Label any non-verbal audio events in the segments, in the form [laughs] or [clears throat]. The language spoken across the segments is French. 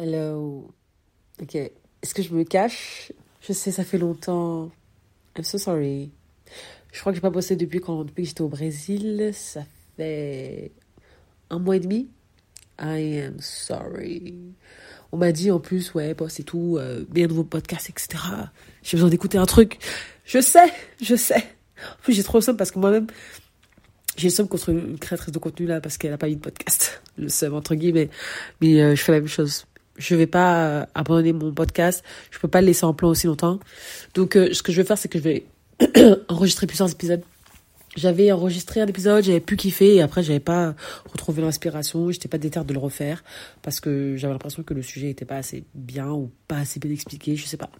Hello. Ok. Est-ce que je me cache? Je sais, ça fait longtemps. I'm so sorry. Je crois que j'ai pas bossé depuis quand depuis que j'étais au Brésil. Ça fait un mois et demi. I am sorry. On m'a dit en plus, ouais, boss c'est tout, euh, bien nouveau podcast, etc. J'ai besoin d'écouter un truc. Je sais, je sais. En plus, j'ai trop le seum parce que moi-même, j'ai le seum contre une créatrice de contenu là parce qu'elle a pas eu de podcast. Le seum, entre guillemets. Mais euh, je fais la même chose. Je vais pas euh, abandonner mon podcast. Je peux pas le laisser en plan aussi longtemps. Donc, euh, ce que je vais faire, c'est que je vais [clears throat] enregistrer plusieurs épisodes. J'avais enregistré un épisode, j'avais pu kiffer et après j'avais pas retrouvé l'inspiration, j'étais pas déterre de le refaire parce que j'avais l'impression que le sujet était pas assez bien ou pas assez bien expliqué, je sais pas.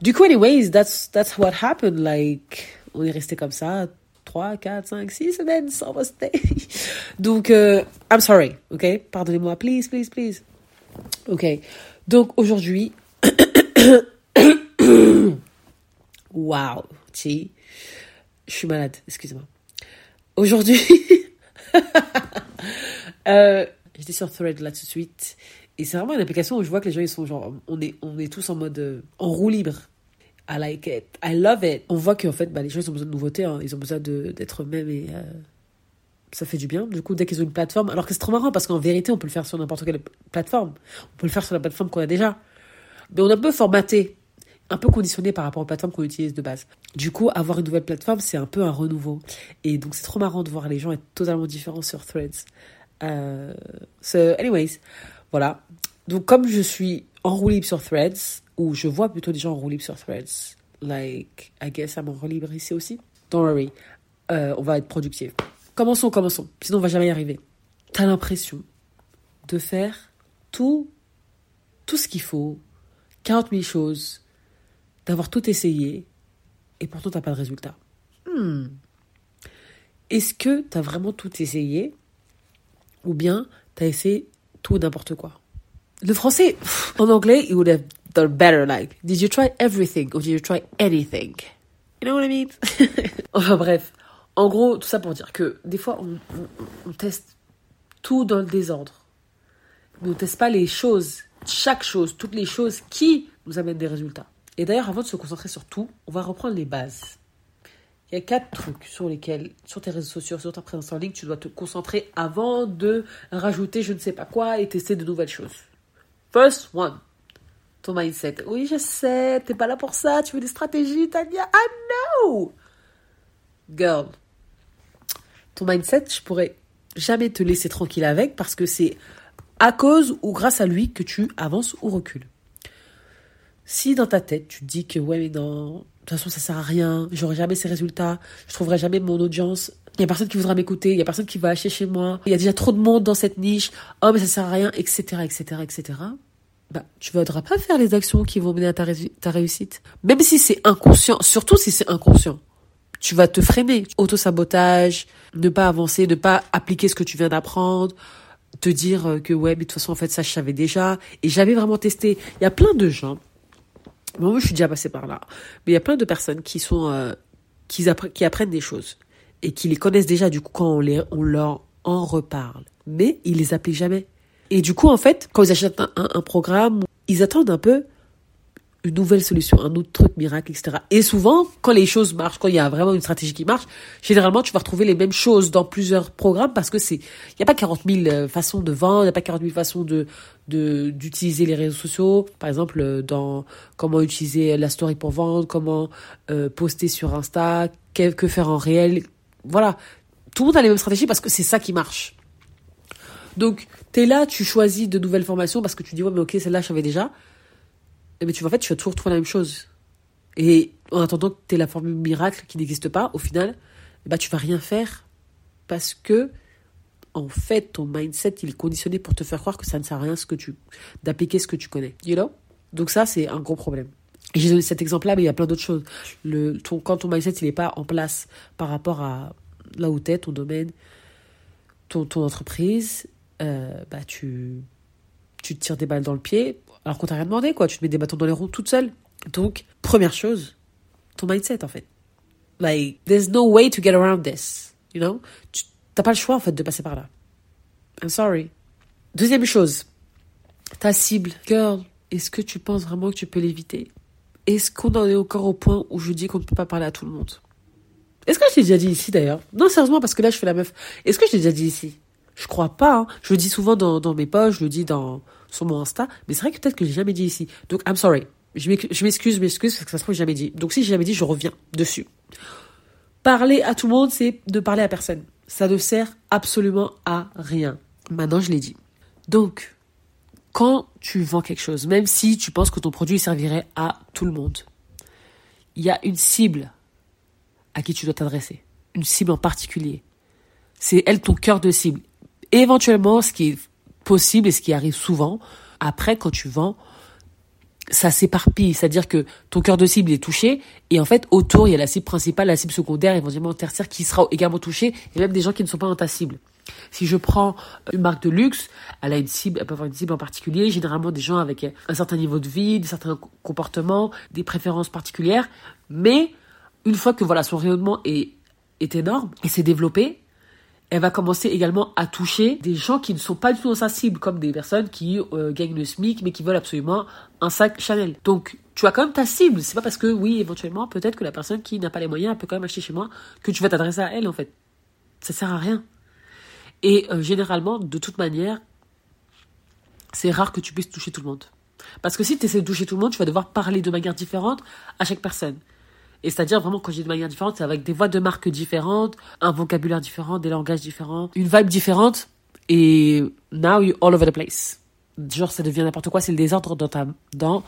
Du coup, anyways, that's that's what happened. Like, on est resté comme ça 3, 4, 5, 6 semaines sans poster. [laughs] Donc, euh, I'm sorry, ok? Pardonnez-moi, please, please, please. Ok. Donc, aujourd'hui, [coughs] wow, tu je suis malade, excusez-moi. Aujourd'hui, [laughs] euh, j'étais sur Thread là tout de suite. Et c'est vraiment une application où je vois que les gens, ils sont genre, on est, on est tous en mode, euh, en roue libre. I like it. I love it. On voit qu'en fait, bah, les gens, ils ont besoin de nouveautés. Hein. Ils ont besoin d'être eux-mêmes et euh, ça fait du bien. Du coup, dès qu'ils ont une plateforme, alors que c'est trop marrant parce qu'en vérité, on peut le faire sur n'importe quelle plateforme. On peut le faire sur la plateforme qu'on a déjà. Mais on a un peu formaté un peu conditionné par rapport aux plateformes qu'on utilise de base. Du coup, avoir une nouvelle plateforme, c'est un peu un renouveau. Et donc, c'est trop marrant de voir les gens être totalement différents sur Threads. Euh, so, anyways, voilà. Donc, comme je suis en roue libre sur Threads, ou je vois plutôt des gens en roue libre sur Threads, like, I guess I'm en roue libre ici aussi. Don't worry. Euh, on va être productif. Commençons, commençons. Sinon, on va jamais y arriver. T'as l'impression de faire tout, tout ce qu'il faut, 40 000 choses, d'avoir tout essayé et pourtant t'as pas de résultat. Hmm. Est-ce que tu as vraiment tout essayé ou bien tu as essayé tout n'importe quoi? Le français, en anglais, it would have done better. Like, did you try everything or did you try anything? You know what I mean? [laughs] Enfin bref, en gros, tout ça pour dire que des fois, on, teste tout dans le désordre. Mais on teste pas les choses, chaque chose, toutes les choses qui nous amènent des résultats. Et d'ailleurs, avant de se concentrer sur tout, on va reprendre les bases. Il y a quatre trucs sur lesquels, sur tes réseaux sociaux, sur ta présence en ligne, tu dois te concentrer avant de rajouter je ne sais pas quoi et tester de nouvelles choses. First one, ton mindset. Oui, je sais, t'es pas là pour ça, tu veux des stratégies, Tania? I know! Girl, ton mindset, je pourrais jamais te laisser tranquille avec parce que c'est à cause ou grâce à lui que tu avances ou recules. Si dans ta tête, tu te dis que ouais, mais non, de toute façon, ça sert à rien, j'aurai jamais ces résultats, je trouverai jamais mon audience, il y a personne qui voudra m'écouter, il y a personne qui va acheter chez moi, il y a déjà trop de monde dans cette niche, oh, mais ça sert à rien, etc., etc., etc., bah, tu ne voudras pas faire les actions qui vont mener à ta, ta réussite. Même si c'est inconscient, surtout si c'est inconscient. Tu vas te freiner. Auto-sabotage, ne pas avancer, ne pas appliquer ce que tu viens d'apprendre, te dire que ouais, mais de toute façon, en fait, ça, je savais déjà. Et j'avais vraiment testé. Il y a plein de gens moi, je suis déjà passée par là. Mais il y a plein de personnes qui sont euh, qui, qui apprennent des choses et qui les connaissent déjà du coup quand on, les, on leur en reparle. Mais ils les appliquent jamais. Et du coup, en fait, quand ils achètent un, un programme, ils attendent un peu une nouvelle solution, un autre truc miracle, etc. Et souvent, quand les choses marchent, quand il y a vraiment une stratégie qui marche, généralement, tu vas retrouver les mêmes choses dans plusieurs programmes parce que c'est, il n'y a pas 40 000 euh, façons de vendre, il n'y a pas 40 000 façons de, de, d'utiliser les réseaux sociaux. Par exemple, euh, dans comment utiliser la story pour vendre, comment euh, poster sur Insta, que, que faire en réel. Voilà. Tout le monde a les mêmes stratégies parce que c'est ça qui marche. Donc, t'es là, tu choisis de nouvelles formations parce que tu dis, ouais, mais ok, celle-là, je déjà mais eh tu, en fait, tu vas toujours trouver la même chose. Et en attendant que tu aies la formule miracle qui n'existe pas, au final, bah, tu vas rien faire parce que, en fait, ton mindset, il est conditionné pour te faire croire que ça ne sert à rien ce que tu, d'appliquer ce que tu connais. You know? Donc ça, c'est un gros problème. J'ai donné cet exemple-là, mais il y a plein d'autres choses. Le, quand ton mindset, il n'est pas en place par rapport à là où tu es, ton domaine, ton, ton entreprise, euh, bah, tu, tu te tires des balles dans le pied alors qu'on t'a rien demandé, quoi. Tu te mets des bâtons dans les roues toute seule. Donc, première chose, ton mindset, en fait. Like, there's no way to get around this. You know? Tu t'as pas le choix, en fait, de passer par là. I'm sorry. Deuxième chose, ta cible, girl, est-ce que tu penses vraiment que tu peux l'éviter? Est-ce qu'on en est encore au point où je dis qu'on ne peut pas parler à tout le monde? Est-ce que je t'ai déjà dit ici d'ailleurs? Non, sérieusement, parce que là je fais la meuf. Est-ce que je t'ai déjà dit ici? Je crois pas. Hein. Je le dis souvent dans, mes posts, je le dis dans sur mon Insta, mais c'est vrai que peut-être que j'ai jamais dit ici. Donc, I'm sorry. Je m'excuse, je m'excuse, parce que ça se trouve, j'ai jamais dit. Donc, si j'ai jamais dit, je reviens dessus. Parler à tout le monde, c'est de parler à personne. Ça ne sert absolument à rien. Maintenant, je l'ai dit. Donc, quand tu vends quelque chose, même si tu penses que ton produit servirait à tout le monde, il y a une cible à qui tu dois t'adresser. Une cible en particulier. C'est elle ton cœur de cible. Éventuellement, ce qui est possible et ce qui arrive souvent, après, quand tu vends, ça s'éparpille, c'est-à-dire que ton cœur de cible est touché et en fait autour il y a la cible principale, la cible secondaire, éventuellement tertiaire qui sera également touchée et même des gens qui ne sont pas dans ta cible. Si je prends une marque de luxe, elle a une cible, elle peut avoir une cible en particulier, généralement des gens avec un certain niveau de vie, des certains comportements, des préférences particulières, mais une fois que voilà son rayonnement est est énorme et s'est développé, elle va commencer également à toucher des gens qui ne sont pas du tout dans sa cible, comme des personnes qui euh, gagnent le SMIC mais qui veulent absolument un sac Chanel. Donc, tu as quand même ta cible. C'est pas parce que, oui, éventuellement, peut-être que la personne qui n'a pas les moyens, elle peut quand même acheter chez moi, que tu vas t'adresser à elle, en fait. Ça sert à rien. Et euh, généralement, de toute manière, c'est rare que tu puisses toucher tout le monde. Parce que si tu essaies de toucher tout le monde, tu vas devoir parler de manière différente à chaque personne. Et c'est-à-dire vraiment quand j'ai de manière différente, c'est avec des voix de marque différentes, un vocabulaire différent, des langages différents, une vibe différente. Et now you're all over the place. Genre ça devient n'importe quoi, c'est le désordre dans ta dans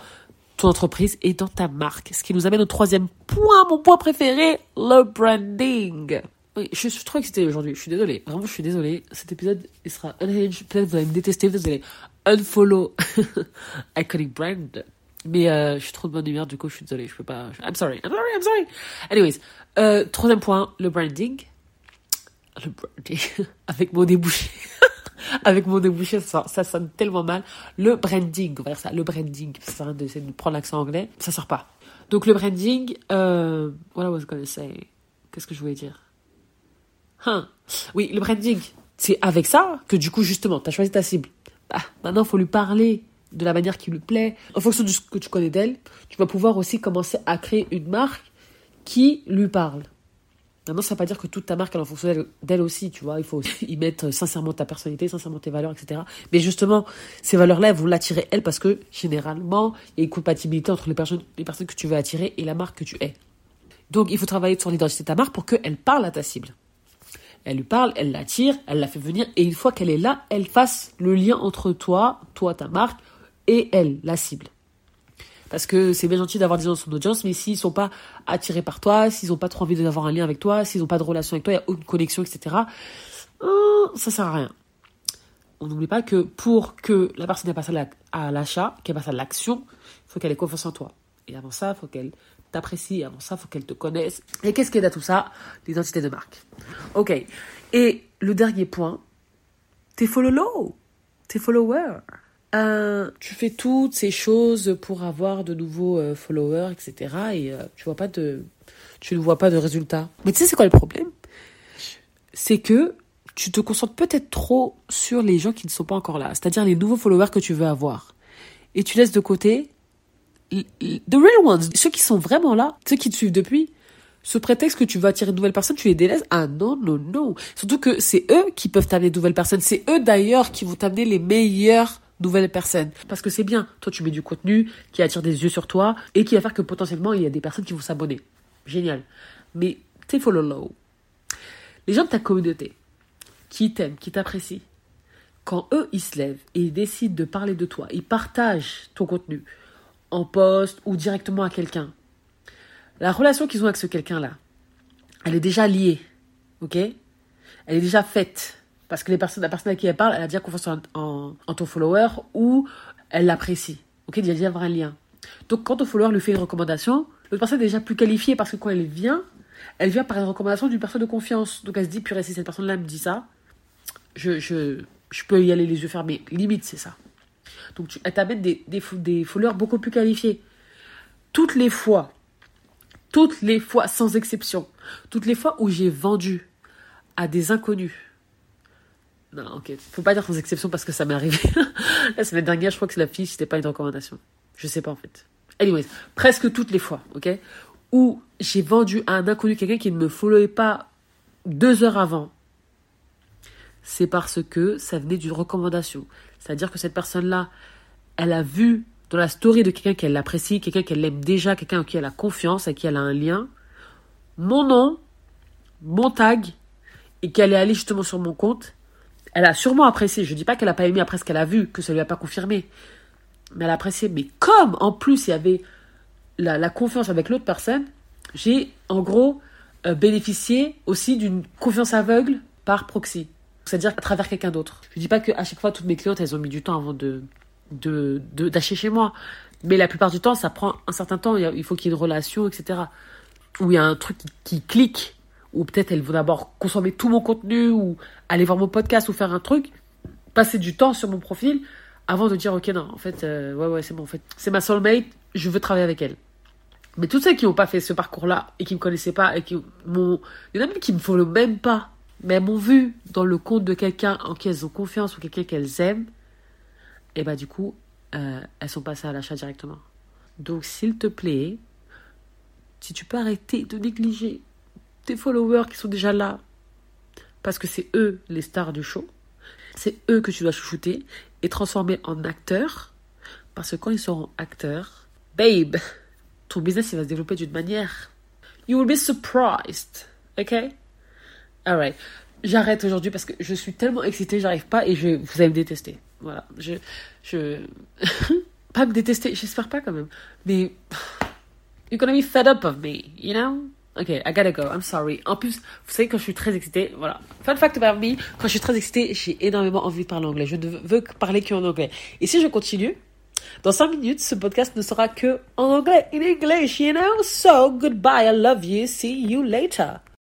ton entreprise et dans ta marque. Ce qui nous amène au troisième point, mon point préféré, le branding. Oui, je suis trop excitée aujourd'hui, je suis désolée. Vraiment, je suis désolée. Cet épisode, il sera unhinged. Peut-être vous allez me détester, vous allez unfollow [laughs] Iconic Brand. Mais euh, je suis trop de bonne humeur, du coup, je suis désolée, je peux pas. I'm sorry, I'm sorry, I'm sorry. Anyways, euh, troisième point, le branding. Le branding. [laughs] Avec mon débouché. [laughs] Avec mon débouché, ça, ça sonne tellement mal. Le branding, on va dire ça, le branding. Ça de, de prendre l'accent anglais, ça sort pas. Donc le branding, euh, what I was gonna say. Qu'est-ce que je voulais dire? Hein. Oui, le branding. C'est avec ça que du coup, justement, tu as choisi ta cible. Bah, maintenant, faut lui parler de la manière qui lui plaît, en fonction de ce que tu connais d'elle, tu vas pouvoir aussi commencer à créer une marque qui lui parle. Maintenant, ça ne veut pas dire que toute ta marque, elle en fonction d'elle aussi, tu vois. Il faut y mettre sincèrement ta personnalité, sincèrement tes valeurs, etc. Mais justement, ces valeurs-là, elles vont l'attirer, elle, parce que généralement, il y a une compatibilité entre les personnes, les personnes que tu veux attirer et la marque que tu es. Donc, il faut travailler sur l'identité de ta marque pour qu'elle parle à ta cible. Elle lui parle, elle l'attire, elle la fait venir, et une fois qu'elle est là, elle fasse le lien entre toi, toi, ta marque, et elle, la cible. Parce que c'est bien gentil d'avoir des gens dans son audience, mais s'ils sont pas attirés par toi, s'ils ont pas trop envie d'avoir un lien avec toi, s'ils ont pas de relation avec toi, il n'y a aucune connexion, etc., euh, ça sert à rien. On n'oublie pas que pour que la personne passe à l'achat, qu'elle passe à l'action, il faut qu'elle ait confiance en toi. Et avant ça, il faut qu'elle t'apprécie. Avant ça, il faut qu'elle te connaisse. Et qu'est-ce qui aide à tout ça? L'identité de marque. Ok. Et le dernier point, tes followers. Tes followers. Euh, tu fais toutes ces choses pour avoir de nouveaux euh, followers, etc. Et euh, tu vois pas de, tu ne vois pas de résultats. Mais tu sais c'est quoi le problème? C'est que tu te concentres peut-être trop sur les gens qui ne sont pas encore là, c'est-à-dire les nouveaux followers que tu veux avoir, et tu laisses de côté the real ones, ceux qui sont vraiment là, ceux qui te suivent depuis. Ce prétexte que tu vas attirer de nouvelles personnes, tu les délaisses. Ah non, non, non. Surtout que c'est eux qui peuvent t'amener de nouvelles personnes. C'est eux d'ailleurs qui vont t'amener les meilleurs nouvelles personnes. Parce que c'est bien, toi tu mets du contenu qui attire des yeux sur toi et qui va faire que potentiellement il y a des personnes qui vont s'abonner. Génial. Mais tes follow les gens de ta communauté qui t'aiment, qui t'apprécient, quand eux ils se lèvent et ils décident de parler de toi, ils partagent ton contenu en poste ou directement à quelqu'un, la relation qu'ils ont avec ce quelqu'un-là, elle est déjà liée. Ok? Elle est déjà faite parce que la personne à qui elle parle, elle a déjà confiance en, ton follower ou elle l'apprécie. Ok, il y a déjà un lien. Donc quand ton follower lui fait une recommandation, l'autre personne est déjà plus qualifiée parce que quand elle vient, elle vient par une recommandation d'une personne de confiance. Donc elle se dit, purée, si cette personne-là me dit ça, je, peux y aller les yeux fermés. Limite, c'est ça. Donc elle t'amène des, des, des followers beaucoup plus qualifiés. Toutes les fois, toutes les fois, sans exception, toutes les fois où j'ai vendu à des inconnus, Non, ok. Faut pas dire sans exception parce que ça m'est arrivé. la semaine dernière, je crois que c'est la fille, c'était pas une recommandation. Je sais pas en fait. Anyways, presque toutes les fois, ok? Où j'ai vendu à un inconnu quelqu'un qui ne me followait pas deux heures avant. C'est parce que ça venait d'une recommandation. C'est-à-dire que cette personne-là, elle a vu dans la story de quelqu'un qu'elle apprécie, quelqu'un qu'elle aime déjà, quelqu'un en qui elle a confiance, avec qui elle a un lien, mon nom, mon tag, et qu'elle est allée justement sur mon compte, elle a sûrement apprécié. Je dis pas qu'elle a pas aimé après ce qu'elle a vu, que ça lui a pas confirmé. Mais elle a apprécié. Mais comme en plus il y avait la, confiance avec l'autre personne, j'ai en gros euh, bénéficié aussi d'une confiance aveugle par proxy. C'est-à-dire à travers quelqu'un d'autre. Je dis pas qu'à chaque fois toutes mes clientes elles ont mis du temps avant de d'acheter chez moi. Mais la plupart du temps, ça prend un certain temps. Il faut qu'il y ait une relation, etc. Où il y a un truc qui clique ou peut-être elles vont d'abord consommer tout mon contenu, ou aller voir mon podcast, ou faire un truc, passer du temps sur mon profil, avant de dire, ok, non, en fait, euh, ouais, ouais, c'est bon, en fait, c'est ma soulmate, je veux travailler avec elle. Mais toutes celles qui n'ont pas fait ce parcours-là, et qui ne me connaissaient pas, et qui m'ont... Il y en a même qui me follow même pas, mais elles m'ont vu dans le compte de quelqu'un en qui elles ont confiance, ou quelqu'un qu'elles aiment, et bah du coup, euh, elles sont passées à l'achat directement. Donc, s'il te plaît, si tu peux arrêter de négliger tes followers qui sont déjà là, parce que c'est eux les stars du show, c'est eux que tu dois chouchouter et transformer en acteurs, parce que quand ils seront acteurs, babe, ton business il va se développer d'une manière. You will be surprised, ok? Alright. J'arrête aujourd'hui parce que je suis tellement excitée, j'arrive pas et je, vous allez me détester. Voilà. Je, je, [laughs] pas me détester, j'espère pas quand même. Mais, you're gonna be fed up of me, you know? Ok, I gotta go. I'm sorry. En plus, vous savez, quand je suis très excitée, voilà. Fun fact about me, quand je suis très excitée, j'ai énormément envie de parler anglais. Je ne veux parler qu'en anglais. Et si je continue, dans 5 minutes, ce podcast ne sera que en anglais, in English, you know? So, goodbye, I love you, see you later.